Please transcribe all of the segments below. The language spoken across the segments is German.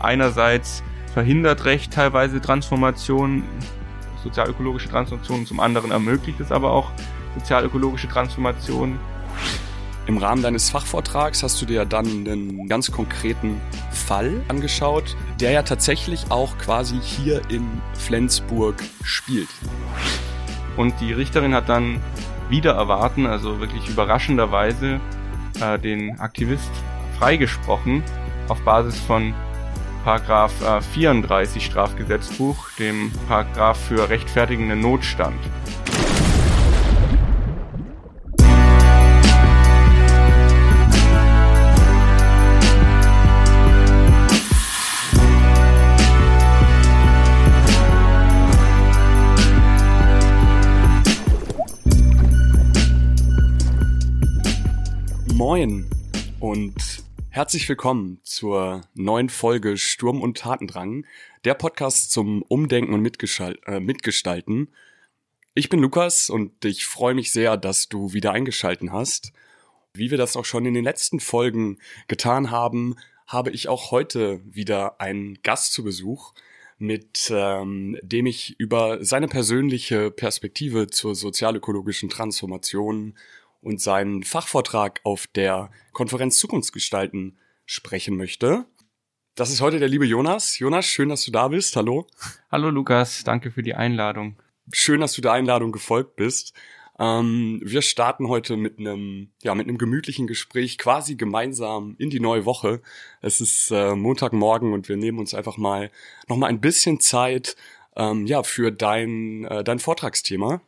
Einerseits verhindert Recht teilweise Transformation, sozialökologische Transformation, zum anderen ermöglicht es aber auch sozialökologische Transformation. Im Rahmen deines Fachvortrags hast du dir dann einen ganz konkreten Fall angeschaut, der ja tatsächlich auch quasi hier in Flensburg spielt. Und die Richterin hat dann wieder erwarten, also wirklich überraschenderweise, äh, den Aktivist freigesprochen auf Basis von Paragraph äh, 34 Strafgesetzbuch, dem Paragraph für rechtfertigenden Notstand. Moin und herzlich willkommen zur neuen Folge Sturm und Tatendrang, der Podcast zum Umdenken und äh, Mitgestalten. Ich bin Lukas und ich freue mich sehr, dass du wieder eingeschalten hast. Wie wir das auch schon in den letzten Folgen getan haben, habe ich auch heute wieder einen Gast zu Besuch, mit ähm, dem ich über seine persönliche Perspektive zur sozialökologischen Transformation und seinen Fachvortrag auf der Konferenz Zukunftsgestalten sprechen möchte. Das ist heute der liebe Jonas. Jonas, schön, dass du da bist. Hallo. Hallo Lukas, danke für die Einladung. Schön, dass du der Einladung gefolgt bist. Ähm, wir starten heute mit einem, ja, mit einem gemütlichen Gespräch quasi gemeinsam in die neue Woche. Es ist äh, Montagmorgen und wir nehmen uns einfach mal noch mal ein bisschen Zeit, ähm, ja, für dein, äh, dein Vortragsthema.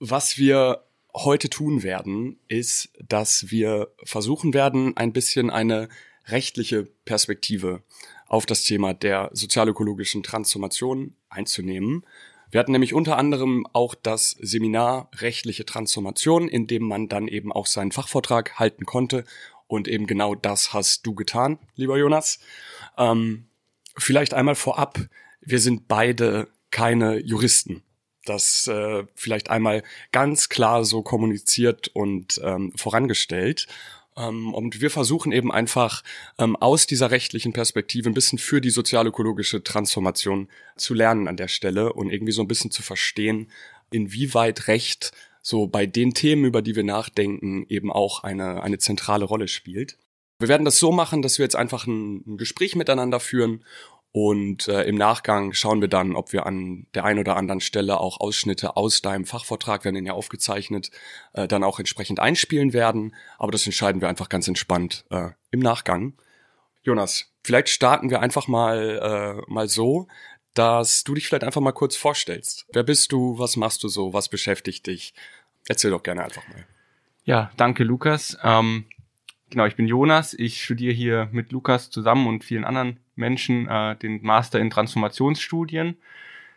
Was wir heute tun werden, ist, dass wir versuchen werden, ein bisschen eine rechtliche Perspektive auf das Thema der sozialökologischen Transformation einzunehmen. Wir hatten nämlich unter anderem auch das Seminar rechtliche Transformation, in dem man dann eben auch seinen Fachvortrag halten konnte. Und eben genau das hast du getan, lieber Jonas. Ähm, vielleicht einmal vorab, wir sind beide keine Juristen das äh, vielleicht einmal ganz klar so kommuniziert und ähm, vorangestellt. Ähm, und wir versuchen eben einfach ähm, aus dieser rechtlichen Perspektive ein bisschen für die sozialökologische Transformation zu lernen an der Stelle und irgendwie so ein bisschen zu verstehen, inwieweit Recht so bei den Themen, über die wir nachdenken, eben auch eine, eine zentrale Rolle spielt. Wir werden das so machen, dass wir jetzt einfach ein, ein Gespräch miteinander führen und äh, im Nachgang schauen wir dann, ob wir an der einen oder anderen Stelle auch Ausschnitte aus deinem Fachvortrag, werden ja aufgezeichnet, äh, dann auch entsprechend einspielen werden. Aber das entscheiden wir einfach ganz entspannt äh, im Nachgang. Jonas, vielleicht starten wir einfach mal, äh, mal so, dass du dich vielleicht einfach mal kurz vorstellst. Wer bist du? Was machst du so? Was beschäftigt dich? Erzähl doch gerne einfach mal. Ja, danke Lukas. Ähm, genau, ich bin Jonas. Ich studiere hier mit Lukas zusammen und vielen anderen Menschen äh, den Master in Transformationsstudien.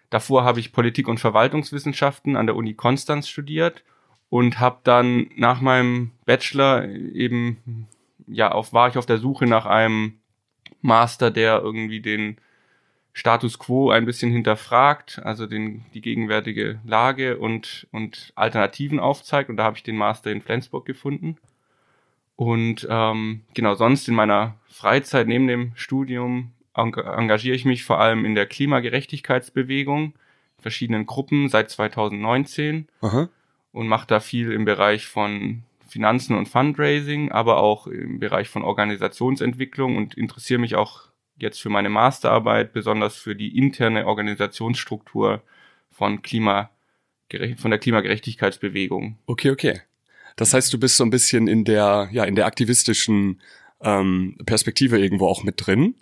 Davor habe ich Politik- und Verwaltungswissenschaften an der Uni Konstanz studiert und habe dann nach meinem Bachelor eben ja auf war ich auf der Suche nach einem Master, der irgendwie den Status quo ein bisschen hinterfragt, also den, die gegenwärtige Lage und, und Alternativen aufzeigt. Und da habe ich den Master in Flensburg gefunden. Und ähm, genau, sonst in meiner Freizeit neben dem Studium engagiere ich mich vor allem in der Klimagerechtigkeitsbewegung, verschiedenen Gruppen seit 2019 Aha. und mache da viel im Bereich von Finanzen und Fundraising, aber auch im Bereich von Organisationsentwicklung und interessiere mich auch jetzt für meine Masterarbeit besonders für die interne Organisationsstruktur von Klima von der Klimagerechtigkeitsbewegung. Okay, okay. Das heißt, du bist so ein bisschen in der, ja, in der aktivistischen ähm, Perspektive irgendwo auch mit drin.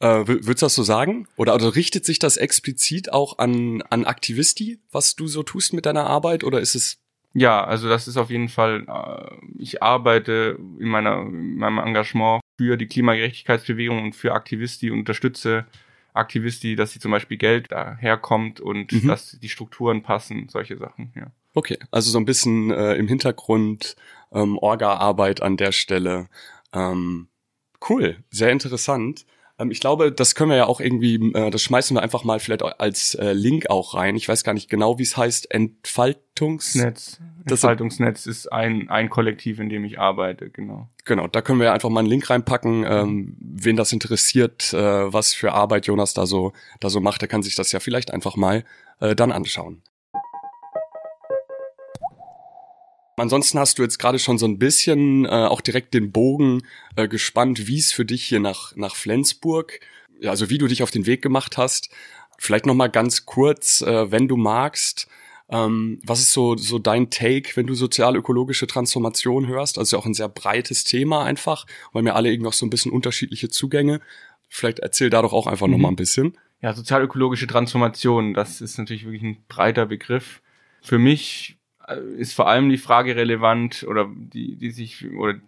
Äh, würdest du das so sagen? Oder also richtet sich das explizit auch an, an Aktivisti, was du so tust mit deiner Arbeit? Oder ist es ja, also das ist auf jeden Fall, äh, ich arbeite in, meiner, in meinem Engagement für die Klimagerechtigkeitsbewegung und für Aktivisti und unterstütze Aktivisti, dass sie zum Beispiel Geld daherkommt und mhm. dass die Strukturen passen, solche Sachen, ja. Okay, also so ein bisschen äh, im Hintergrund ähm, Orga-Arbeit an der Stelle. Ähm, cool, sehr interessant. Ähm, ich glaube, das können wir ja auch irgendwie, äh, das schmeißen wir einfach mal vielleicht als äh, Link auch rein. Ich weiß gar nicht genau, wie es heißt. Entfaltungsnetz. Entfaltungsnetz ist ein, ein Kollektiv, in dem ich arbeite, genau. Genau, da können wir einfach mal einen Link reinpacken. Ähm, wen das interessiert, äh, was für Arbeit Jonas da so, da so macht, der kann sich das ja vielleicht einfach mal äh, dann anschauen. Ansonsten hast du jetzt gerade schon so ein bisschen äh, auch direkt den Bogen äh, gespannt, wie es für dich hier nach, nach Flensburg, also wie du dich auf den Weg gemacht hast. Vielleicht noch mal ganz kurz, äh, wenn du magst, ähm, was ist so, so dein Take, wenn du sozial-ökologische Transformation hörst? Also auch ein sehr breites Thema einfach, weil mir alle irgendwie noch so ein bisschen unterschiedliche Zugänge. Vielleicht erzähl da doch auch einfach mhm. noch mal ein bisschen. Ja, sozial-ökologische Transformation, das ist natürlich wirklich ein breiter Begriff. Für mich ist vor allem die Frage relevant oder die, die sich oder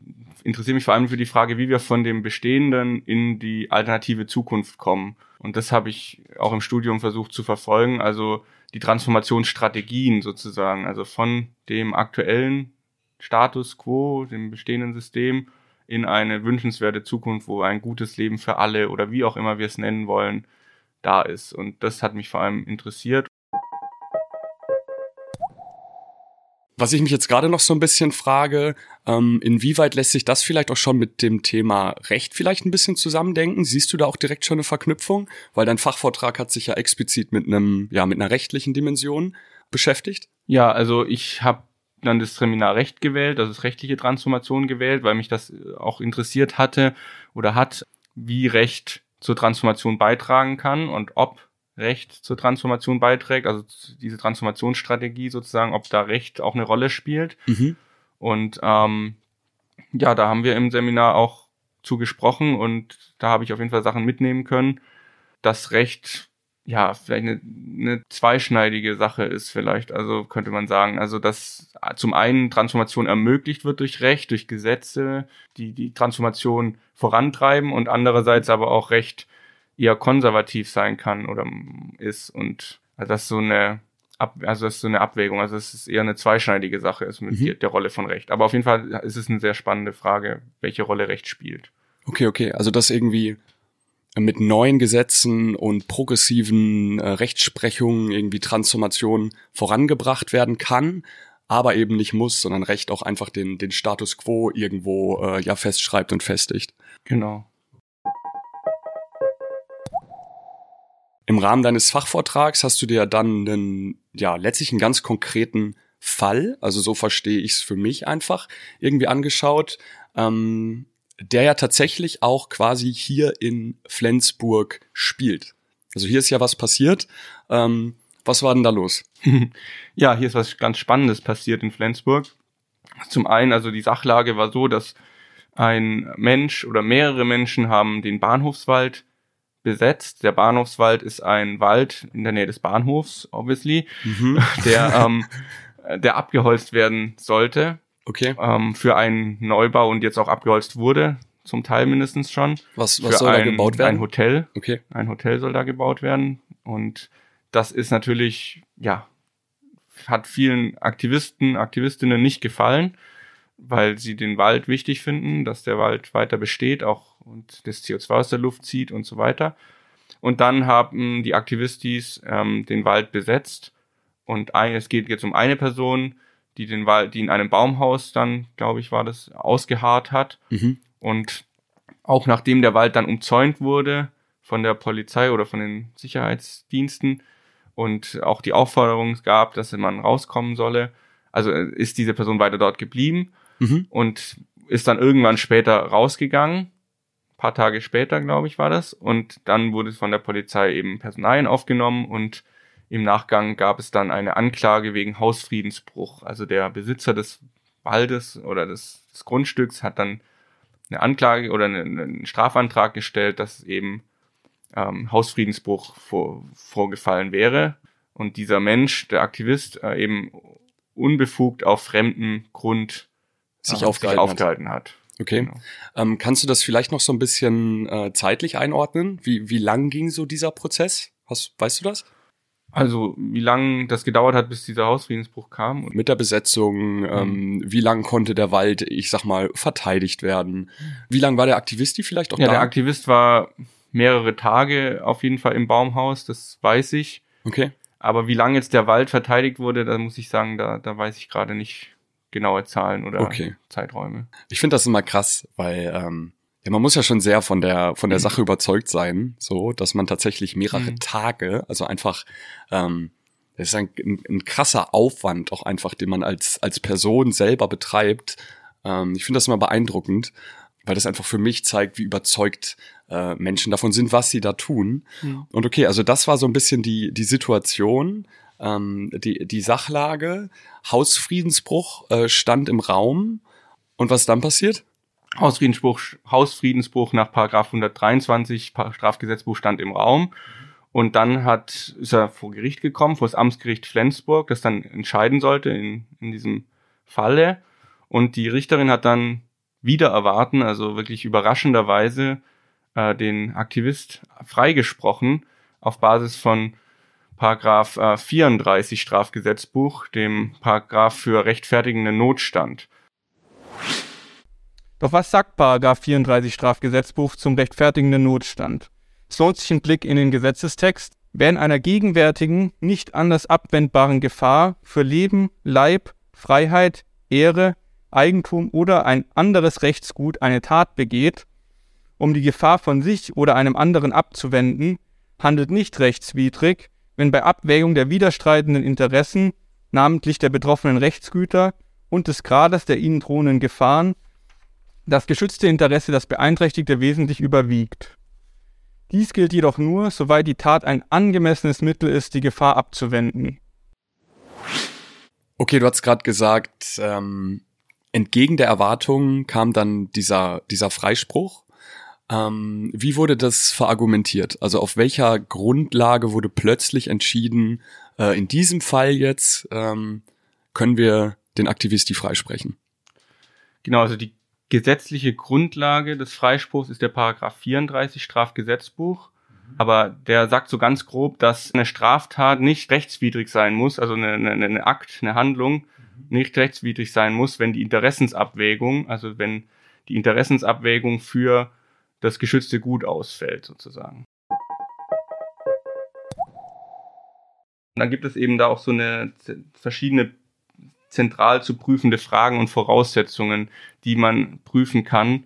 interessiert mich vor allem für die Frage, wie wir von dem Bestehenden in die alternative Zukunft kommen. Und das habe ich auch im Studium versucht zu verfolgen. Also die Transformationsstrategien sozusagen, also von dem aktuellen Status quo, dem bestehenden System, in eine wünschenswerte Zukunft, wo ein gutes Leben für alle oder wie auch immer wir es nennen wollen, da ist. Und das hat mich vor allem interessiert. Was ich mich jetzt gerade noch so ein bisschen frage, ähm, inwieweit lässt sich das vielleicht auch schon mit dem Thema Recht vielleicht ein bisschen zusammendenken? Siehst du da auch direkt schon eine Verknüpfung? Weil dein Fachvortrag hat sich ja explizit mit einem, ja, mit einer rechtlichen Dimension beschäftigt. Ja, also ich habe dann das Seminar Recht gewählt, also das rechtliche Transformation gewählt, weil mich das auch interessiert hatte oder hat, wie Recht zur Transformation beitragen kann und ob Recht zur Transformation beiträgt, also diese Transformationsstrategie sozusagen, ob da Recht auch eine Rolle spielt. Mhm. Und ähm, ja, da haben wir im Seminar auch zu gesprochen und da habe ich auf jeden Fall Sachen mitnehmen können, dass Recht ja vielleicht eine, eine zweischneidige Sache ist, vielleicht, also könnte man sagen. Also dass zum einen Transformation ermöglicht wird durch Recht, durch Gesetze, die die Transformation vorantreiben und andererseits aber auch Recht eher konservativ sein kann oder ist und also das ist so eine Ab also das ist so eine Abwägung, also es ist eher eine zweischneidige Sache ist mit mhm. der Rolle von Recht. Aber auf jeden Fall ist es eine sehr spannende Frage, welche Rolle Recht spielt. Okay, okay, also das irgendwie mit neuen Gesetzen und progressiven äh, Rechtsprechungen irgendwie Transformation vorangebracht werden kann, aber eben nicht muss, sondern Recht auch einfach den, den Status quo irgendwo äh, ja festschreibt und festigt. Genau. Im Rahmen deines Fachvortrags hast du dir dann einen, ja, letztlich einen ganz konkreten Fall, also so verstehe ich es für mich einfach, irgendwie angeschaut, ähm, der ja tatsächlich auch quasi hier in Flensburg spielt. Also hier ist ja was passiert. Ähm, was war denn da los? ja, hier ist was ganz Spannendes passiert in Flensburg. Zum einen, also die Sachlage war so, dass ein Mensch oder mehrere Menschen haben den Bahnhofswald besetzt. Der Bahnhofswald ist ein Wald in der Nähe des Bahnhofs, obviously, mhm. der, ähm, der abgeholzt werden sollte. Okay. Ähm, für einen Neubau und jetzt auch abgeholzt wurde, zum Teil mindestens schon. Was, was soll ein, da gebaut werden? Ein Hotel. Okay. Ein Hotel soll da gebaut werden. Und das ist natürlich, ja, hat vielen Aktivisten, Aktivistinnen nicht gefallen, weil sie den Wald wichtig finden, dass der Wald weiter besteht, auch und das CO2 aus der Luft zieht und so weiter. Und dann haben die Aktivistis ähm, den Wald besetzt und ein, es geht jetzt um eine Person, die den Wald, die in einem Baumhaus dann, glaube ich, war das, ausgeharrt hat. Mhm. Und auch nachdem der Wald dann umzäunt wurde von der Polizei oder von den Sicherheitsdiensten und auch die Aufforderung gab, dass man rauskommen solle, also äh, ist diese Person weiter dort geblieben mhm. und ist dann irgendwann später rausgegangen paar Tage später, glaube ich, war das. Und dann wurde von der Polizei eben Personalien aufgenommen und im Nachgang gab es dann eine Anklage wegen Hausfriedensbruch. Also der Besitzer des Waldes oder des, des Grundstücks hat dann eine Anklage oder einen, einen Strafantrag gestellt, dass eben ähm, Hausfriedensbruch vor, vorgefallen wäre und dieser Mensch, der Aktivist, äh, eben unbefugt auf fremdem Grund sich, äh, aufgehalten, sich aufgehalten hat. hat. Okay. Genau. Ähm, kannst du das vielleicht noch so ein bisschen äh, zeitlich einordnen? Wie, wie lang ging so dieser Prozess? Hast, weißt du das? Also wie lang das gedauert hat, bis dieser Hausfriedensbruch kam? Mit der Besetzung, mhm. ähm, wie lang konnte der Wald, ich sag mal, verteidigt werden? Wie lang war der Aktivist die vielleicht auch ja, da? Ja, der Aktivist war mehrere Tage auf jeden Fall im Baumhaus, das weiß ich. Okay. Aber wie lange jetzt der Wald verteidigt wurde, da muss ich sagen, da, da weiß ich gerade nicht genaue Zahlen oder Okay. Zeiträume. Ich finde das immer krass, weil ähm, ja, man muss ja schon sehr von der von der Sache überzeugt sein, so dass man tatsächlich mehrere Mhm. Tage, also einfach ähm, das ist ein, ein, ein krasser Aufwand auch einfach, den man als als Person selber betreibt. Ähm, ich finde das immer beeindruckend, weil das einfach für mich zeigt, wie überzeugt äh, Menschen davon sind, was sie da tun. Mhm. Und okay, also das war so ein bisschen die die Situation, ähm, die die Sachlage. Hausfriedensbruch äh, stand im Raum. Und was dann passiert? Hausfriedensbruch, Hausfriedensbruch nach Paragraph 123 Pa- Strafgesetzbuch stand im Raum. Und dann hat, ist er vor Gericht gekommen, vor das Amtsgericht Flensburg, das dann entscheiden sollte in, in diesem Falle. Und die Richterin hat dann wieder erwarten, also wirklich überraschenderweise, äh, den Aktivist freigesprochen auf Basis von Paragraph äh, 34 Strafgesetzbuch, dem Paragraph für rechtfertigenden Notstand. Doch was sagt Paragraph 34 Strafgesetzbuch zum rechtfertigenden Notstand? Es lohnt sich ein Blick in den Gesetzestext. Wer in einer gegenwärtigen, nicht anders abwendbaren Gefahr für Leben, Leib, Freiheit, Ehre, Eigentum oder ein anderes Rechtsgut eine Tat begeht, um die Gefahr von sich oder einem anderen abzuwenden, handelt nicht rechtswidrig, wenn bei Abwägung der widerstreitenden Interessen, namentlich der betroffenen Rechtsgüter und des Grades der ihnen drohenden Gefahren, das geschützte Interesse das beeinträchtigte wesentlich überwiegt. Dies gilt jedoch nur, soweit die Tat ein angemessenes Mittel ist, die Gefahr abzuwenden. Okay, du hast gerade gesagt, ähm, entgegen der Erwartungen kam dann dieser, dieser Freispruch. Ähm, wie wurde das verargumentiert? Also auf welcher Grundlage wurde plötzlich entschieden, äh, in diesem Fall jetzt ähm, können wir den Aktivisti freisprechen? Genau, also die gesetzliche Grundlage des Freispruchs ist der Paragraph 34 Strafgesetzbuch. Aber der sagt so ganz grob, dass eine Straftat nicht rechtswidrig sein muss, also eine, eine, eine Akt, eine Handlung nicht rechtswidrig sein muss, wenn die Interessensabwägung, also wenn die Interessensabwägung für das geschützte Gut ausfällt, sozusagen. Und dann gibt es eben da auch so eine verschiedene zentral zu prüfende Fragen und Voraussetzungen, die man prüfen kann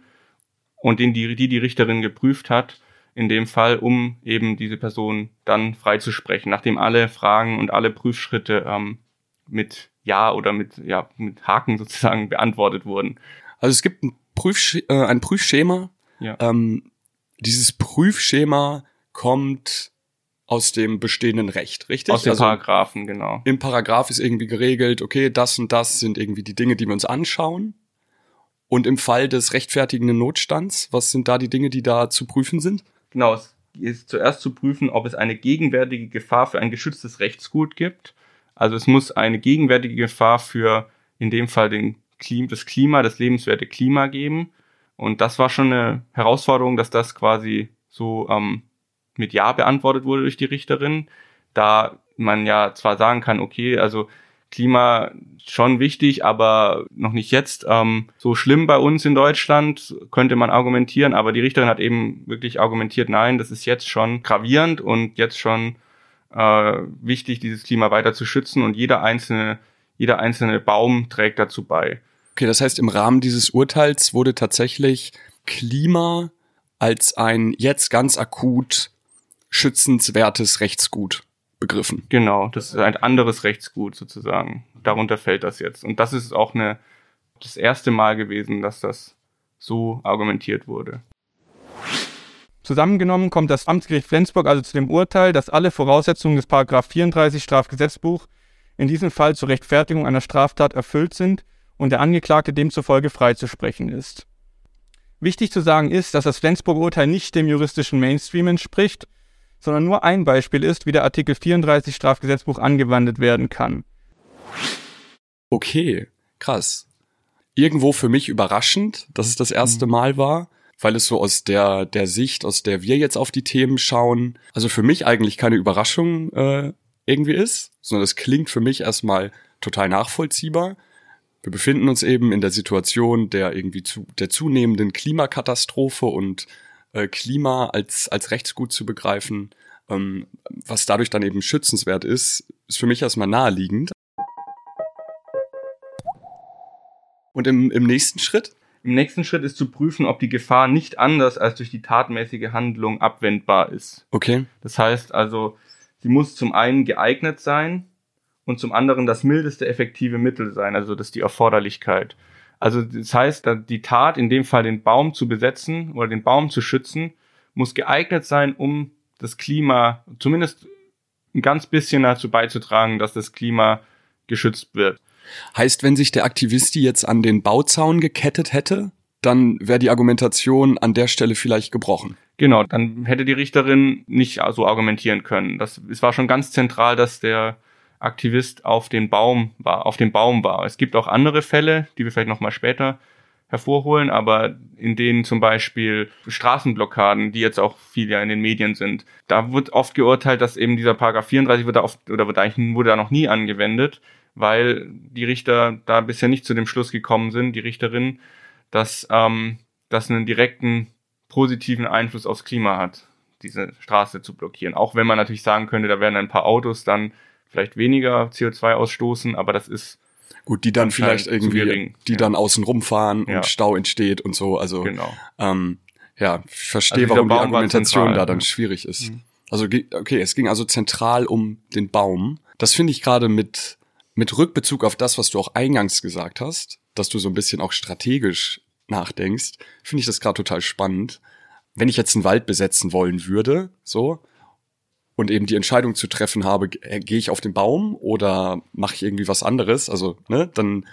und den die, die die Richterin geprüft hat, in dem Fall, um eben diese Person dann freizusprechen, nachdem alle Fragen und alle Prüfschritte ähm, mit Ja oder mit, ja, mit Haken sozusagen beantwortet wurden. Also es gibt ein, Prüfsch äh, ein Prüfschema. Ja. Ähm, dieses Prüfschema kommt aus dem bestehenden Recht, richtig? Aus den also, Paragraphen, genau. im Paragraph ist irgendwie geregelt, okay, das und das sind irgendwie die Dinge, die wir uns anschauen. Und im Fall des rechtfertigenden Notstands, was sind da die Dinge, die da zu prüfen sind? Genau, es ist zuerst zu prüfen, ob es eine gegenwärtige Gefahr für ein geschütztes Rechtsgut gibt. Also es muss eine gegenwärtige Gefahr für in dem Fall den Klim das Klima, das lebenswerte Klima geben. Und das war schon eine Herausforderung, dass das quasi so ähm, mit Ja beantwortet wurde durch die Richterin, da man ja zwar sagen kann, okay, also Klima schon wichtig, aber noch nicht jetzt ähm, so schlimm bei uns in Deutschland, könnte man argumentieren. Aber die Richterin hat eben wirklich argumentiert, nein, das ist jetzt schon gravierend und jetzt schon äh, wichtig, dieses Klima weiter zu schützen und jeder einzelne, jeder einzelne Baum trägt dazu bei. Okay, das heißt, im Rahmen dieses Urteils wurde tatsächlich Klima als ein jetzt ganz akut schützenswertes Rechtsgut begriffen. Genau, das ist ein anderes Rechtsgut sozusagen. Darunter fällt das jetzt. Und das ist auch eine, das erste Mal gewesen, dass das so argumentiert wurde. Zusammengenommen kommt das Amtsgericht Flensburg also zu dem Urteil, dass alle Voraussetzungen des Paragraph 34 Strafgesetzbuch in diesem Fall zur Rechtfertigung einer Straftat erfüllt sind und der Angeklagte demzufolge freizusprechen ist. Wichtig zu sagen ist, dass das Flensburger Urteil nicht dem juristischen Mainstream entspricht, sondern nur ein Beispiel ist, wie der Artikel 34 Strafgesetzbuch angewandt werden kann. Okay, krass. Irgendwo für mich überraschend, dass es das erste Mal war, weil es so aus der, der Sicht, aus der wir jetzt auf die Themen schauen, also für mich eigentlich keine Überraschung äh, irgendwie ist, sondern es klingt für mich erstmal total nachvollziehbar. Wir befinden uns eben in der Situation der irgendwie zu, der zunehmenden Klimakatastrophe und äh, Klima als, als Rechtsgut zu begreifen, ähm, was dadurch dann eben schützenswert ist, ist für mich erstmal naheliegend. Und im, im nächsten Schritt? Im nächsten Schritt ist zu prüfen, ob die Gefahr nicht anders als durch die tatmäßige Handlung abwendbar ist. Okay. Das heißt also, sie muss zum einen geeignet sein und zum anderen das mildeste effektive Mittel sein, also das ist die Erforderlichkeit. Also das heißt, die Tat, in dem Fall den Baum zu besetzen oder den Baum zu schützen, muss geeignet sein, um das Klima zumindest ein ganz bisschen dazu beizutragen, dass das Klima geschützt wird. Heißt, wenn sich der Aktivist jetzt an den Bauzaun gekettet hätte, dann wäre die Argumentation an der Stelle vielleicht gebrochen. Genau, dann hätte die Richterin nicht so argumentieren können. Das, es war schon ganz zentral, dass der Aktivist auf den Baum war, auf dem Baum war. Es gibt auch andere Fälle, die wir vielleicht noch mal später hervorholen, aber in denen zum Beispiel Straßenblockaden, die jetzt auch viel ja in den Medien sind, da wird oft geurteilt, dass eben dieser Paragraph 34 wird oft oder wird eigentlich wurde da noch nie angewendet, weil die Richter da bisher nicht zu dem Schluss gekommen sind, die Richterin, dass ähm, das einen direkten positiven Einfluss aufs Klima hat, diese Straße zu blockieren. Auch wenn man natürlich sagen könnte, da werden ein paar Autos dann vielleicht weniger CO2 ausstoßen, aber das ist Gut, die dann vielleicht irgendwie, die ja. dann außen rumfahren ja. und Stau entsteht und so. Also genau. ähm, ja, ich verstehe, also warum die Argumentation zentral, da dann ja. schwierig ist. Mhm. Also okay, es ging also zentral um den Baum. Das finde ich gerade mit mit Rückbezug auf das, was du auch eingangs gesagt hast, dass du so ein bisschen auch strategisch nachdenkst, finde ich das gerade total spannend. Wenn ich jetzt einen Wald besetzen wollen würde, so, und eben die Entscheidung zu treffen habe, äh, gehe ich auf den Baum oder mache ich irgendwie was anderes, also, ne, dann,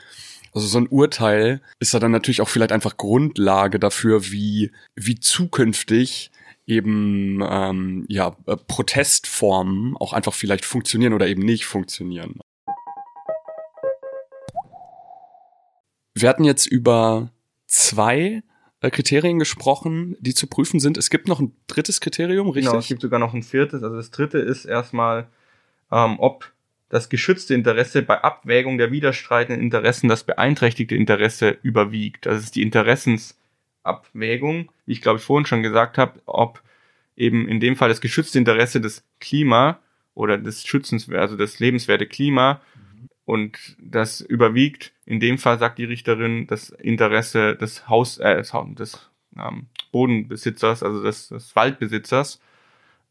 also so ein Urteil ist da dann natürlich auch vielleicht einfach Grundlage dafür, wie, wie zukünftig eben ähm, ja äh, Protestformen auch einfach vielleicht funktionieren oder eben nicht funktionieren. Wir hatten jetzt über zwei Kriterien gesprochen, die zu prüfen sind. Es gibt noch ein drittes Kriterium, richtig? Genau, es gibt sogar noch ein viertes. Also das dritte ist erstmal, ähm, ob das geschützte Interesse bei Abwägung der widerstreitenden Interessen das beeinträchtigte Interesse überwiegt. Das ist die Interessensabwägung, wie ich glaube ich vorhin schon gesagt habe, ob eben in dem Fall das geschützte Interesse des Klima oder des Schützens, also das lebenswerte Klima und das überwiegt, in dem Fall sagt die Richterin, das Interesse des Haus, äh, des ähm, Bodenbesitzers, also des, des Waldbesitzers,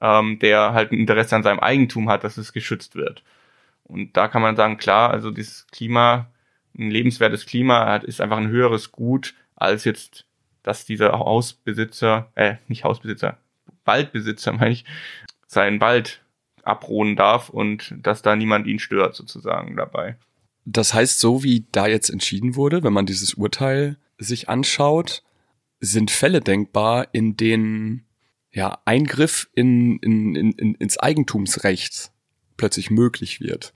ähm, der halt ein Interesse an seinem Eigentum hat, dass es geschützt wird. Und da kann man sagen, klar, also dieses Klima, ein lebenswertes Klima hat, ist einfach ein höheres Gut, als jetzt, dass dieser Hausbesitzer, äh, nicht Hausbesitzer, Waldbesitzer, meine ich, seinen Wald abruhen darf und dass da niemand ihn stört sozusagen dabei. Das heißt, so wie da jetzt entschieden wurde, wenn man dieses Urteil sich anschaut, sind Fälle denkbar, in denen ja Eingriff in, in, in, ins Eigentumsrecht plötzlich möglich wird.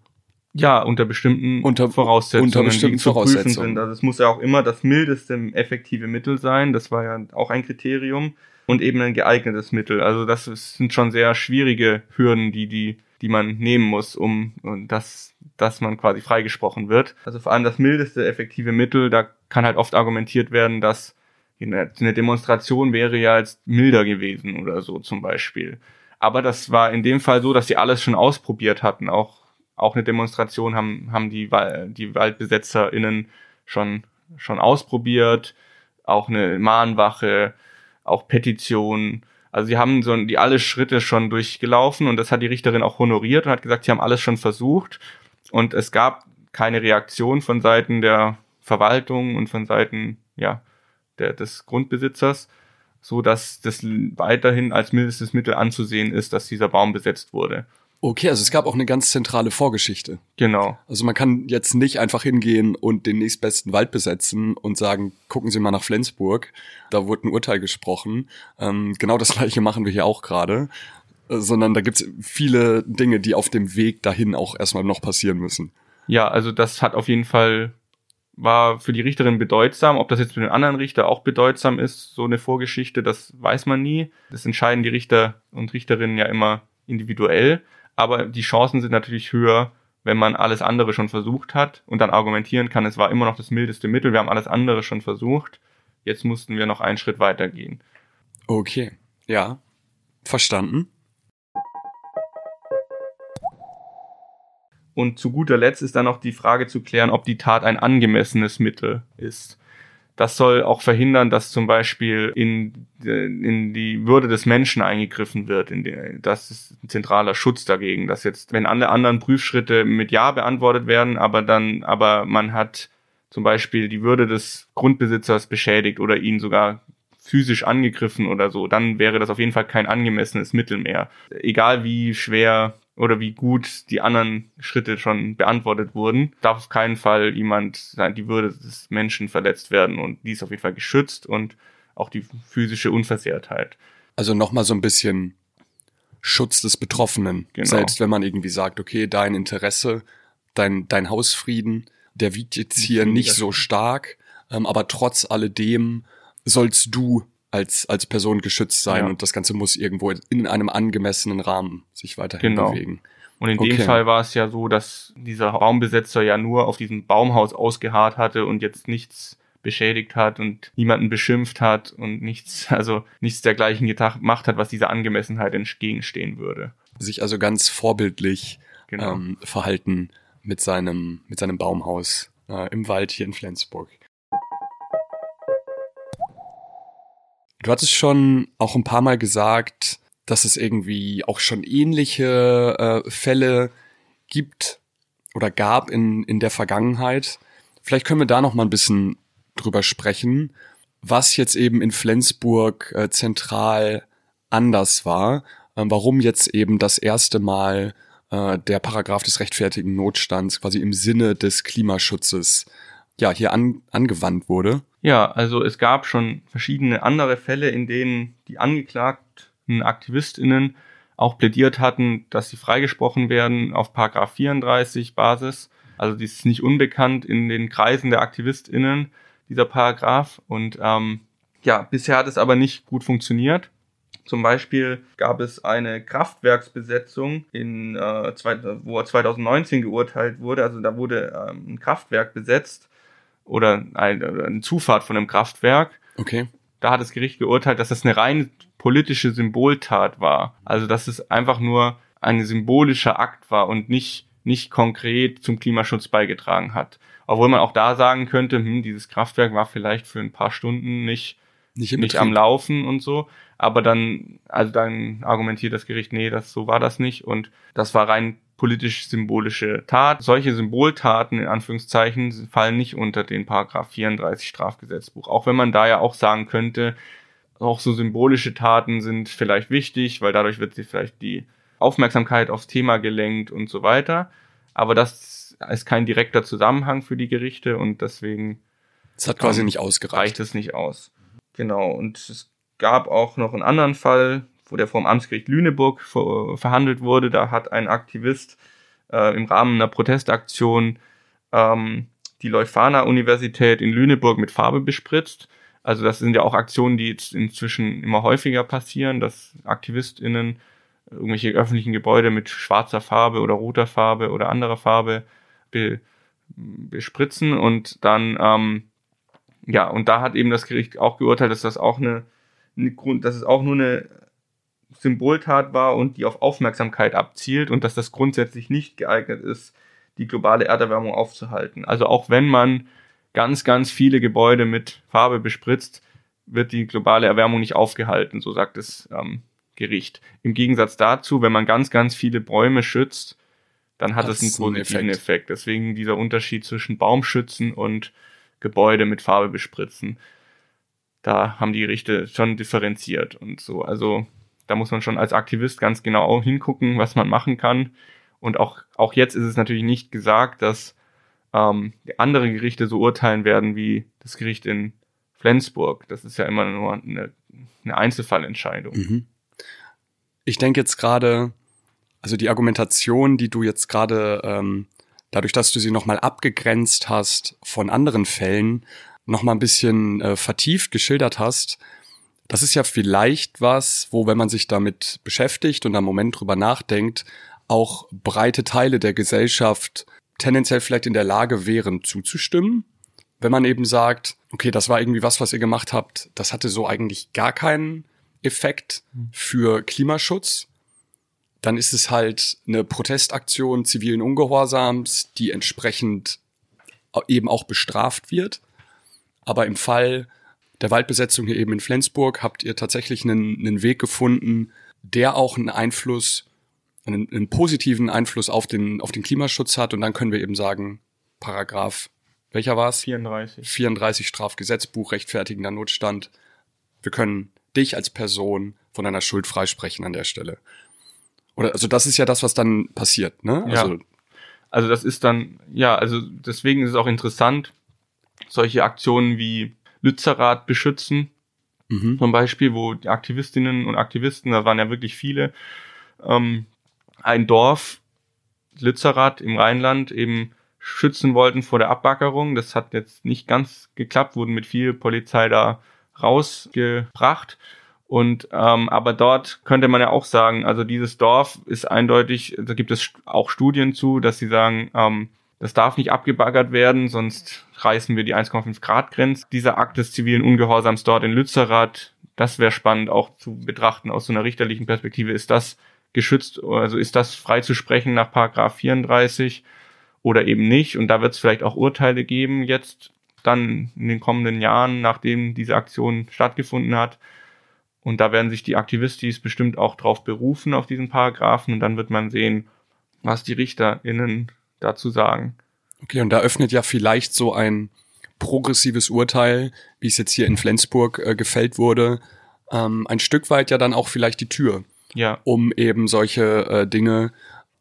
Ja, unter bestimmten unter, Voraussetzungen, unter bestimmten die zu Voraussetzungen. prüfen sind. Also es muss ja auch immer das mildeste effektive Mittel sein. Das war ja auch ein Kriterium und eben ein geeignetes Mittel. Also das sind schon sehr schwierige Hürden, die die die man nehmen muss, um dass dass man quasi freigesprochen wird. Also vor allem das mildeste effektive Mittel, da kann halt oft argumentiert werden, dass eine Demonstration wäre ja jetzt milder gewesen oder so zum Beispiel. Aber das war in dem Fall so, dass sie alles schon ausprobiert hatten. Auch, auch eine Demonstration haben, haben die, die WaldbesetzerInnen schon, schon ausprobiert. Auch eine Mahnwache, auch Petitionen. Also sie haben so die alle Schritte schon durchgelaufen und das hat die Richterin auch honoriert und hat gesagt, sie haben alles schon versucht und es gab keine Reaktion von Seiten der Verwaltung und von Seiten ja der, des Grundbesitzers, so dass das weiterhin als mindestes Mittel anzusehen ist, dass dieser Baum besetzt wurde. Okay, also es gab auch eine ganz zentrale Vorgeschichte. Genau. Also man kann jetzt nicht einfach hingehen und den nächstbesten Wald besetzen und sagen, gucken Sie mal nach Flensburg, da wurde ein Urteil gesprochen. Ähm, genau das gleiche machen wir hier auch gerade. Äh, sondern da gibt's viele Dinge, die auf dem Weg dahin auch erstmal noch passieren müssen. Ja, also das hat auf jeden Fall war für die Richterin bedeutsam. Ob das jetzt für den anderen Richter auch bedeutsam ist, so eine Vorgeschichte, das weiß man nie. Das entscheiden die Richter und Richterinnen ja immer individuell aber die Chancen sind natürlich höher, wenn man alles andere schon versucht hat und dann argumentieren kann, es war immer noch das mildeste Mittel, wir haben alles andere schon versucht, jetzt mussten wir noch einen Schritt weiter gehen. Okay, ja, verstanden. Und zu guter Letzt ist dann noch die Frage zu klären, ob die Tat ein angemessenes Mittel ist. Das soll auch verhindern, dass zum Beispiel in, in die Würde des Menschen eingegriffen wird. Das ist ein zentraler Schutz dagegen, dass jetzt, wenn alle anderen Prüfschritte mit Ja beantwortet werden, aber dann, aber man hat zum Beispiel die Würde des Grundbesitzers beschädigt oder ihn sogar physisch angegriffen oder so, dann wäre das auf jeden Fall kein angemessenes Mittel mehr. Egal wie schwer oder wie gut die anderen Schritte schon beantwortet wurden, darf auf keinen Fall jemand die Würde des Menschen verletzt werden und die ist auf jeden Fall geschützt und auch die physische Unversehrtheit. Also nochmal so ein bisschen Schutz des Betroffenen. Genau. Selbst wenn man irgendwie sagt, okay, dein Interesse, dein, dein Hausfrieden, der wiegt jetzt hier nicht so stark, ähm, aber trotz alledem sollst du als, als Person geschützt sein ja. und das Ganze muss irgendwo in einem angemessenen Rahmen sich weiterhin genau. bewegen. Und in okay. dem Fall war es ja so, dass dieser Raumbesetzer ja nur auf diesem Baumhaus ausgeharrt hatte und jetzt nichts beschädigt hat und niemanden beschimpft hat und nichts, also nichts dergleichen gemacht hat, was dieser Angemessenheit entgegenstehen würde. Sich also ganz vorbildlich genau. ähm, verhalten mit seinem, mit seinem Baumhaus äh, im Wald hier in Flensburg. Du hattest schon auch ein paar Mal gesagt, dass es irgendwie auch schon ähnliche äh, Fälle gibt oder gab in, in der Vergangenheit. Vielleicht können wir da noch mal ein bisschen drüber sprechen, was jetzt eben in Flensburg äh, zentral anders war, äh, warum jetzt eben das erste Mal äh, der Paragraph des rechtfertigen Notstands quasi im Sinne des Klimaschutzes ja hier an, angewandt wurde. Ja, also es gab schon verschiedene andere Fälle, in denen die angeklagten AktivistInnen auch plädiert hatten, dass sie freigesprochen werden auf Paragraph 34 Basis. Also dies ist nicht unbekannt in den Kreisen der AktivistInnen, dieser Paragraph. Und ähm, ja, bisher hat es aber nicht gut funktioniert. Zum Beispiel gab es eine Kraftwerksbesetzung, in, äh, zwei, wo 2019 geurteilt wurde. Also da wurde ähm, ein Kraftwerk besetzt oder eine, Zufahrt von einem Kraftwerk. Okay. Da hat das Gericht geurteilt, dass das eine rein politische Symboltat war. Also dass es einfach nur ein symbolischer Akt war und nicht nicht konkret zum Klimaschutz beigetragen hat. Obwohl man auch da sagen könnte, hm, dieses Kraftwerk war vielleicht für ein paar Stunden nicht, nicht, nicht am Laufen und so. Aber dann, also dann argumentiert das Gericht, nee, das, so war das nicht. Und das war rein politisch-symbolische Tat. Solche Symboltaten in Anführungszeichen fallen nicht unter den Paragraph 34 Strafgesetzbuch. Auch wenn man da ja auch sagen könnte, auch so symbolische Taten sind vielleicht wichtig, weil dadurch wird sie vielleicht die Aufmerksamkeit aufs Thema gelenkt und so weiter. Aber das ist kein direkter Zusammenhang für die Gerichte und deswegen es hat quasi nicht ausgereicht. Reicht es nicht aus. Genau. Und es gab auch noch einen anderen Fall, wo der vom Amtsgericht Lüneburg ver verhandelt wurde. Da hat ein Aktivist äh, im Rahmen einer Protestaktion ähm, die Leuphana-Universität in Lüneburg mit Farbe bespritzt. Also das sind ja auch Aktionen, die jetzt inzwischen immer häufiger passieren, dass AktivistInnen irgendwelche öffentlichen Gebäude mit schwarzer Farbe oder roter Farbe oder anderer Farbe be, bespritzen und dann ähm, ja und da hat eben das Gericht auch geurteilt, dass das auch eine, eine Grund, dass es auch nur eine Symboltat war und die auf Aufmerksamkeit abzielt und dass das grundsätzlich nicht geeignet ist, die globale Erderwärmung aufzuhalten. Also auch wenn man ganz, ganz viele Gebäude mit Farbe bespritzt, wird die globale Erwärmung nicht aufgehalten, so sagt das ähm, Gericht. Im Gegensatz dazu, wenn man ganz, ganz viele Bäume schützt, dann hat es einen positiven Effekt. Effekt. Deswegen dieser Unterschied zwischen Baumschützen und Gebäude mit Farbe bespritzen. Da haben die Gerichte schon differenziert und so. Also da muss man schon als Aktivist ganz genau hingucken, was man machen kann. Und auch, auch jetzt ist es natürlich nicht gesagt, dass ähm, andere Gerichte so urteilen werden wie das Gericht in Flensburg. Das ist ja immer nur eine, eine Einzelfallentscheidung. Mhm. Ich denke jetzt gerade, also die Argumentation, die du jetzt gerade, ähm, dadurch, dass du sie nochmal abgegrenzt hast von anderen Fällen, nochmal ein bisschen äh, vertieft geschildert hast, das ist ja vielleicht was, wo, wenn man sich damit beschäftigt und einen Moment drüber nachdenkt, auch breite Teile der Gesellschaft tendenziell vielleicht in der Lage wären zuzustimmen. Wenn man eben sagt, okay, das war irgendwie was, was ihr gemacht habt, das hatte so eigentlich gar keinen Effekt für Klimaschutz, dann ist es halt eine Protestaktion zivilen Ungehorsams, die entsprechend eben auch bestraft wird. Aber im Fall der Waldbesetzung hier eben in Flensburg habt ihr tatsächlich einen, einen Weg gefunden, der auch einen Einfluss, einen, einen positiven Einfluss auf den, auf den Klimaschutz hat. Und dann können wir eben sagen, Paragraph, welcher war's? 34. 34 Strafgesetzbuch, rechtfertigender Notstand. Wir können dich als Person von deiner Schuld freisprechen an der Stelle. Oder also das ist ja das, was dann passiert, ne? Also, ja. also das ist dann, ja, also deswegen ist es auch interessant, solche Aktionen wie Lützerath beschützen, mhm. zum Beispiel, wo die Aktivistinnen und Aktivisten, da waren ja wirklich viele, ähm, ein Dorf, Lützerath im Rheinland, eben schützen wollten vor der Abbackerung. Das hat jetzt nicht ganz geklappt, wurden mit viel Polizei da rausgebracht. Und ähm, aber dort könnte man ja auch sagen, also dieses Dorf ist eindeutig, da gibt es auch Studien zu, dass sie sagen, ähm, das darf nicht abgebaggert werden, sonst reißen wir die 1,5 Grad Grenze. Dieser Akt des zivilen Ungehorsams dort in Lützerath, das wäre spannend auch zu betrachten aus so einer richterlichen Perspektive. Ist das geschützt, also ist das frei zu sprechen nach Paragraph 34 oder eben nicht? Und da wird es vielleicht auch Urteile geben jetzt dann in den kommenden Jahren, nachdem diese Aktion stattgefunden hat und da werden sich die Aktivistis bestimmt auch drauf berufen, auf diesen Paragraphen. Und dann wird man sehen, was die RichterInnen dazu sagen. Okay, und da öffnet ja vielleicht so ein progressives Urteil, wie es jetzt hier in Flensburg äh, gefällt wurde, ähm, ein Stück weit ja dann auch vielleicht die Tür, ja. um eben solche äh, Dinge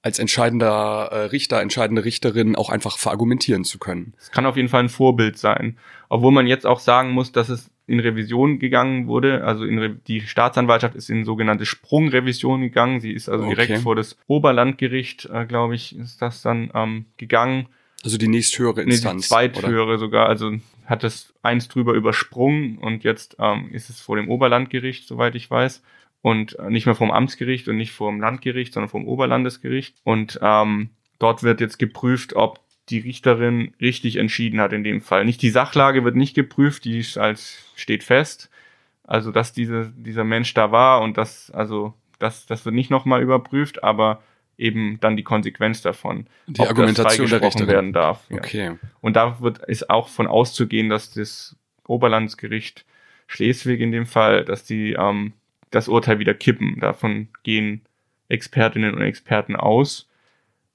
als entscheidender äh, Richter, entscheidende Richterin auch einfach verargumentieren zu können. Es kann auf jeden Fall ein Vorbild sein. Obwohl man jetzt auch sagen muss, dass es in Revision gegangen wurde. Also die Staatsanwaltschaft ist in sogenannte Sprungrevision gegangen. Sie ist also okay. direkt vor das Oberlandgericht, äh, glaube ich, ist das dann ähm, gegangen. Also die nächsthöhere Instanz. Nee, die zweithöhere oder? sogar. Also hat es eins drüber übersprungen und jetzt ähm, ist es vor dem Oberlandgericht, soweit ich weiß. Und äh, nicht mehr vom Amtsgericht und nicht vom Landgericht, sondern vom Oberlandesgericht. Und ähm, dort wird jetzt geprüft, ob die Richterin richtig entschieden hat in dem Fall. Nicht die Sachlage wird nicht geprüft, die ist als steht fest. Also dass diese, dieser Mensch da war und das, also das, das wird nicht nochmal überprüft, aber eben dann die Konsequenz davon, die ob Argumentation das der werden darf. Ja. Okay. Und da wird ist auch von auszugehen, dass das Oberlandesgericht Schleswig in dem Fall, dass die ähm, das Urteil wieder kippen. Davon gehen Expertinnen und Experten aus,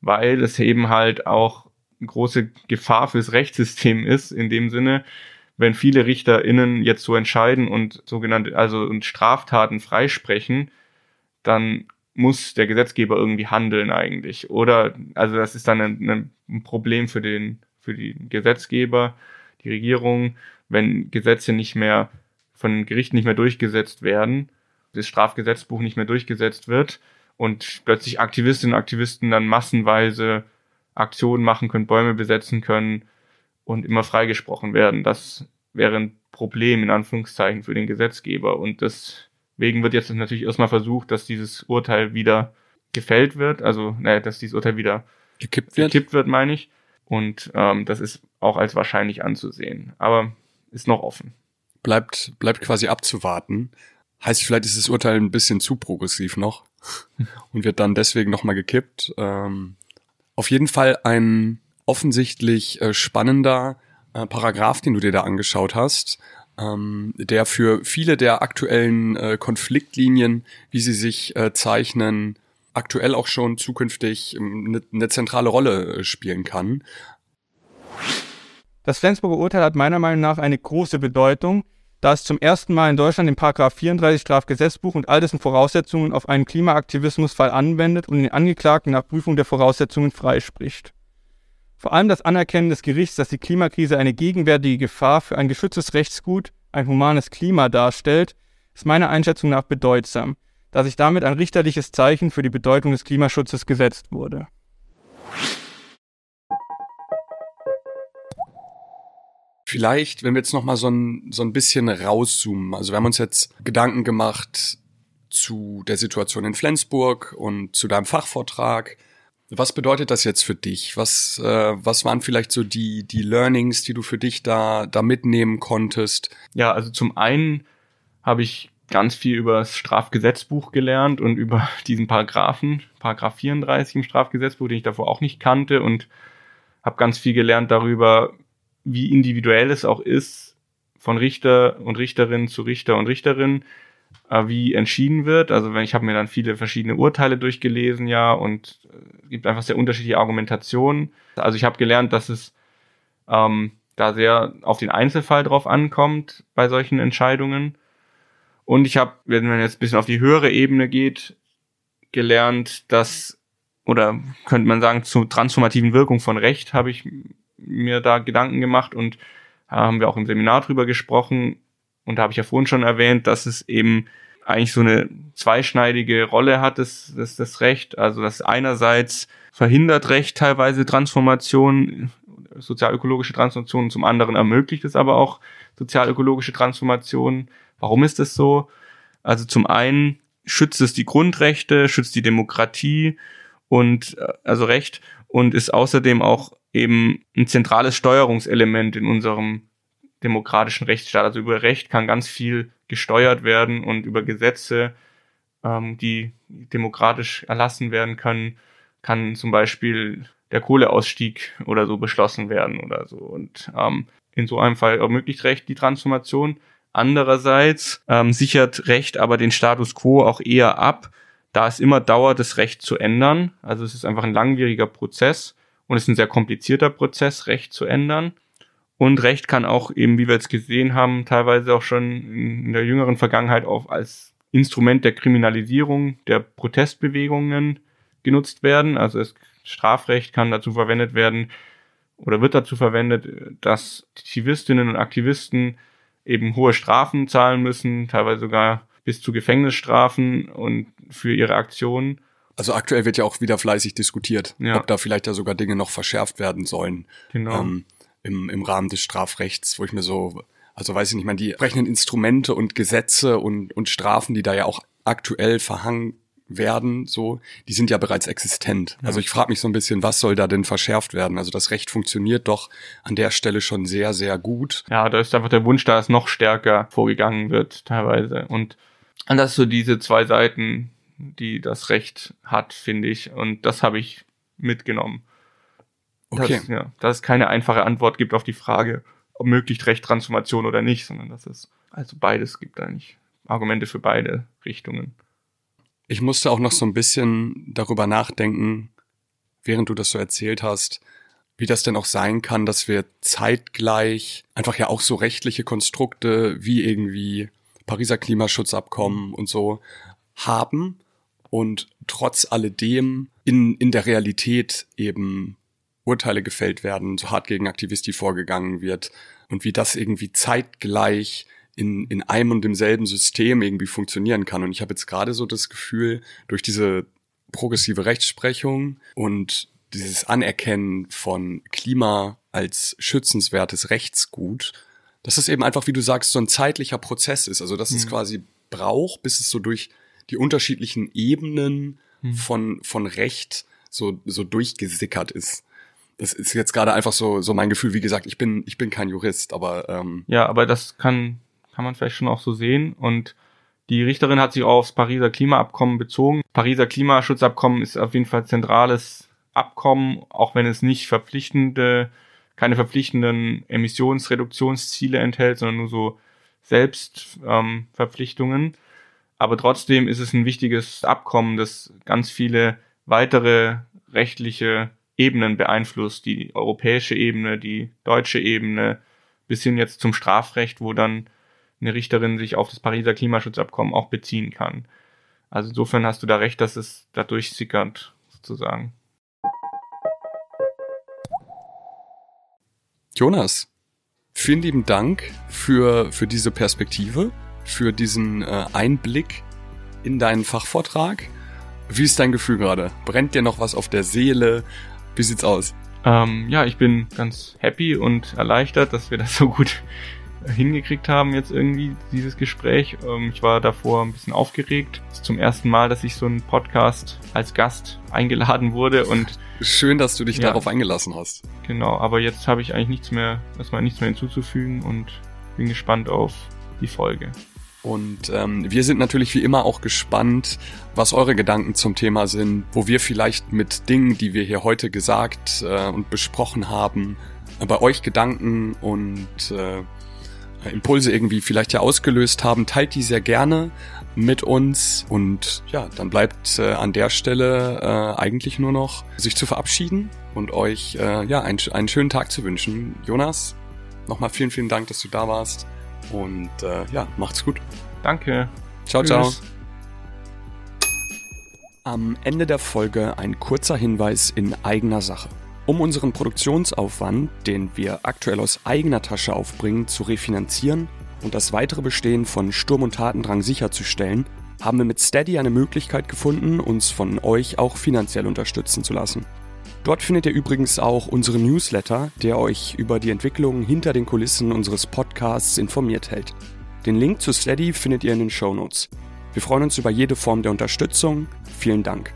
weil es eben halt auch große Gefahr fürs Rechtssystem ist, in dem Sinne, wenn viele RichterInnen jetzt so entscheiden und sogenannte, also Straftaten freisprechen, dann muss der Gesetzgeber irgendwie handeln eigentlich. Oder, also das ist dann ein, ein Problem für den, für die Gesetzgeber, die Regierung, wenn Gesetze nicht mehr von Gerichten nicht mehr durchgesetzt werden, das Strafgesetzbuch nicht mehr durchgesetzt wird und plötzlich Aktivistinnen und Aktivisten dann massenweise Aktionen machen können, Bäume besetzen können und immer freigesprochen werden. Das wäre ein Problem in Anführungszeichen für den Gesetzgeber. Und deswegen wird jetzt natürlich erstmal versucht, dass dieses Urteil wieder gefällt wird, also naja, dass dieses Urteil wieder gekippt wird, gekippt wird meine ich. Und ähm, das ist auch als wahrscheinlich anzusehen. Aber ist noch offen. Bleibt, bleibt quasi abzuwarten. Heißt, vielleicht ist das Urteil ein bisschen zu progressiv noch und wird dann deswegen nochmal gekippt. Ähm, auf jeden Fall ein offensichtlich äh, spannender äh, Paragraph, den du dir da angeschaut hast, ähm, der für viele der aktuellen äh, Konfliktlinien, wie sie sich äh, zeichnen, aktuell auch schon zukünftig eine, ähm, eine zentrale Rolle äh, spielen kann. Das Flensburger Urteil hat meiner Meinung nach eine große Bedeutung, da es zum ersten Mal in Deutschland den Paragraph 34 Strafgesetzbuch und all dessen Voraussetzungen auf einen Klimaaktivismusfall anwendet und den Angeklagten nach Prüfung der Voraussetzungen freispricht. Vor allem das Anerkennen des Gerichts, dass die Klimakrise eine gegenwärtige Gefahr für ein geschütztes Rechtsgut, ein humanes Klima darstellt, ist meiner Einschätzung nach bedeutsam, da sich damit ein richterliches Zeichen für die Bedeutung des Klimaschutzes gesetzt wurde. Vielleicht, wenn wir jetzt noch mal so ein, so ein bisschen rauszoomen. Also wir haben uns jetzt Gedanken gemacht zu der Situation in Flensburg und zu deinem Fachvortrag. Was bedeutet das jetzt für dich? Was, äh, was waren vielleicht so die, die Learnings, die du für dich da, da mitnehmen konntest? Ja, also zum einen habe ich ganz viel über das Strafgesetzbuch gelernt und über diesen Paragraphen, Paragraph 34 im Strafgesetzbuch, den ich davor auch nicht kannte und habe ganz viel gelernt darüber, wie individuell es auch ist, von Richter und Richterin zu Richter und Richterin, äh, wie entschieden wird. Also wenn ich habe mir dann viele verschiedene Urteile durchgelesen, ja, und äh, gibt einfach sehr unterschiedliche Argumentationen. Also ich habe gelernt, dass es ähm, da sehr auf den Einzelfall drauf ankommt bei solchen Entscheidungen. Und ich habe, wenn man jetzt ein bisschen auf die höhere Ebene geht, gelernt, dass, oder könnte man sagen, zur transformativen Wirkung von Recht habe ich mir da Gedanken gemacht und haben wir auch im Seminar drüber gesprochen. Und da habe ich ja vorhin schon erwähnt, dass es eben eigentlich so eine zweischneidige Rolle hat, das, das, das Recht. Also, dass einerseits verhindert Recht teilweise Transformation, sozialökologische Transformation, zum anderen ermöglicht es aber auch sozialökologische Transformation. Warum ist das so? Also zum einen schützt es die Grundrechte, schützt die Demokratie und äh, also Recht und ist außerdem auch eben ein zentrales Steuerungselement in unserem demokratischen Rechtsstaat. Also über Recht kann ganz viel gesteuert werden und über Gesetze, ähm, die demokratisch erlassen werden können, kann zum Beispiel der Kohleausstieg oder so beschlossen werden oder so. Und ähm, in so einem Fall ermöglicht Recht die Transformation. Andererseits ähm, sichert Recht aber den Status quo auch eher ab, da es immer dauert, das Recht zu ändern. Also es ist einfach ein langwieriger Prozess und es ist ein sehr komplizierter Prozess, Recht zu ändern. Und Recht kann auch eben, wie wir jetzt gesehen haben, teilweise auch schon in der jüngeren Vergangenheit auch als Instrument der Kriminalisierung der Protestbewegungen genutzt werden. Also das Strafrecht kann dazu verwendet werden oder wird dazu verwendet, dass Aktivistinnen und Aktivisten eben hohe Strafen zahlen müssen, teilweise sogar bis zu Gefängnisstrafen und für ihre Aktionen. Also aktuell wird ja auch wieder fleißig diskutiert, ja. ob da vielleicht ja sogar Dinge noch verschärft werden sollen. Genau. Ähm, im, Im Rahmen des Strafrechts, wo ich mir so, also weiß ich nicht, man die entsprechenden Instrumente und Gesetze und, und Strafen, die da ja auch aktuell verhangen werden, so, die sind ja bereits existent. Ja. Also ich frage mich so ein bisschen, was soll da denn verschärft werden? Also das Recht funktioniert doch an der Stelle schon sehr, sehr gut. Ja, da ist einfach der Wunsch, dass noch stärker vorgegangen wird, teilweise. Und, und das so diese zwei Seiten, die das Recht hat, finde ich. Und das habe ich mitgenommen. Okay. Dass, ja, dass es keine einfache Antwort gibt auf die Frage, ob möglich Recht Transformation oder nicht, sondern dass es also beides gibt eigentlich. Argumente für beide Richtungen. Ich musste auch noch so ein bisschen darüber nachdenken, während du das so erzählt hast, wie das denn auch sein kann, dass wir zeitgleich einfach ja auch so rechtliche Konstrukte wie irgendwie Pariser Klimaschutzabkommen und so haben und trotz alledem in, in der Realität eben Urteile gefällt werden, so hart gegen Aktivisti vorgegangen wird und wie das irgendwie zeitgleich in, in einem und demselben System irgendwie funktionieren kann. Und ich habe jetzt gerade so das Gefühl, durch diese progressive Rechtsprechung und dieses Anerkennen von Klima als schützenswertes Rechtsgut, dass es eben einfach, wie du sagst, so ein zeitlicher Prozess ist. Also dass mhm. es quasi braucht, bis es so durch die unterschiedlichen Ebenen mhm. von, von Recht so, so durchgesickert ist. Das ist jetzt gerade einfach so, so mein Gefühl. Wie gesagt, ich bin, ich bin kein Jurist, aber ähm, ja, aber das kann kann man vielleicht schon auch so sehen. Und die Richterin hat sich aufs Pariser Klimaabkommen bezogen. Pariser Klimaschutzabkommen ist auf jeden Fall zentrales Abkommen, auch wenn es nicht verpflichtende, keine verpflichtenden Emissionsreduktionsziele enthält, sondern nur so Selbstverpflichtungen. Ähm, Aber trotzdem ist es ein wichtiges Abkommen, das ganz viele weitere rechtliche Ebenen beeinflusst, die europäische Ebene, die deutsche Ebene, bis hin jetzt zum Strafrecht, wo dann eine Richterin sich auf das Pariser Klimaschutzabkommen auch beziehen kann. Also insofern hast du da recht, dass es dadurch sickert, sozusagen. Jonas, vielen lieben Dank für, für diese Perspektive, für diesen äh, Einblick in deinen Fachvortrag. Wie ist dein Gefühl gerade? Brennt dir noch was auf der Seele? Wie sieht's aus? Ähm, ja, ich bin ganz happy und erleichtert, dass wir das so gut hingekriegt haben jetzt irgendwie dieses Gespräch. Ähm, ich war davor ein bisschen aufgeregt. Das ist zum ersten Mal, dass ich so einen Podcast als Gast eingeladen wurde und schön, dass du dich ja, darauf eingelassen hast. Genau, aber jetzt habe ich eigentlich nichts mehr, erstmal nichts mehr hinzuzufügen und bin gespannt auf die Folge. Und ähm, wir sind natürlich wie immer auch gespannt, was eure Gedanken zum Thema sind, wo wir vielleicht mit Dingen, die wir hier heute gesagt äh, und besprochen haben, äh, bei euch Gedanken und äh, Impulse irgendwie vielleicht ja ausgelöst haben. Teilt die sehr gerne mit uns und ja, dann bleibt äh, an der Stelle äh, eigentlich nur noch sich zu verabschieden und euch äh, ja einen, einen schönen Tag zu wünschen. Jonas, nochmal vielen, vielen Dank, dass du da warst. Und äh, ja, macht's gut. Danke. Ciao, Tschüss. ciao. Am Ende der Folge ein kurzer Hinweis in eigener Sache. Um unseren Produktionsaufwand, den wir aktuell aus eigener Tasche aufbringen, zu refinanzieren und das weitere Bestehen von Sturm und Tatendrang sicherzustellen, haben wir mit Steady eine Möglichkeit gefunden, uns von euch auch finanziell unterstützen zu lassen. Dort findet ihr übrigens auch unseren Newsletter, der euch über die Entwicklungen hinter den Kulissen unseres Podcasts informiert hält. Den Link zu Steady findet ihr in den Show Notes. Wir freuen uns über jede Form der Unterstützung. Vielen Dank.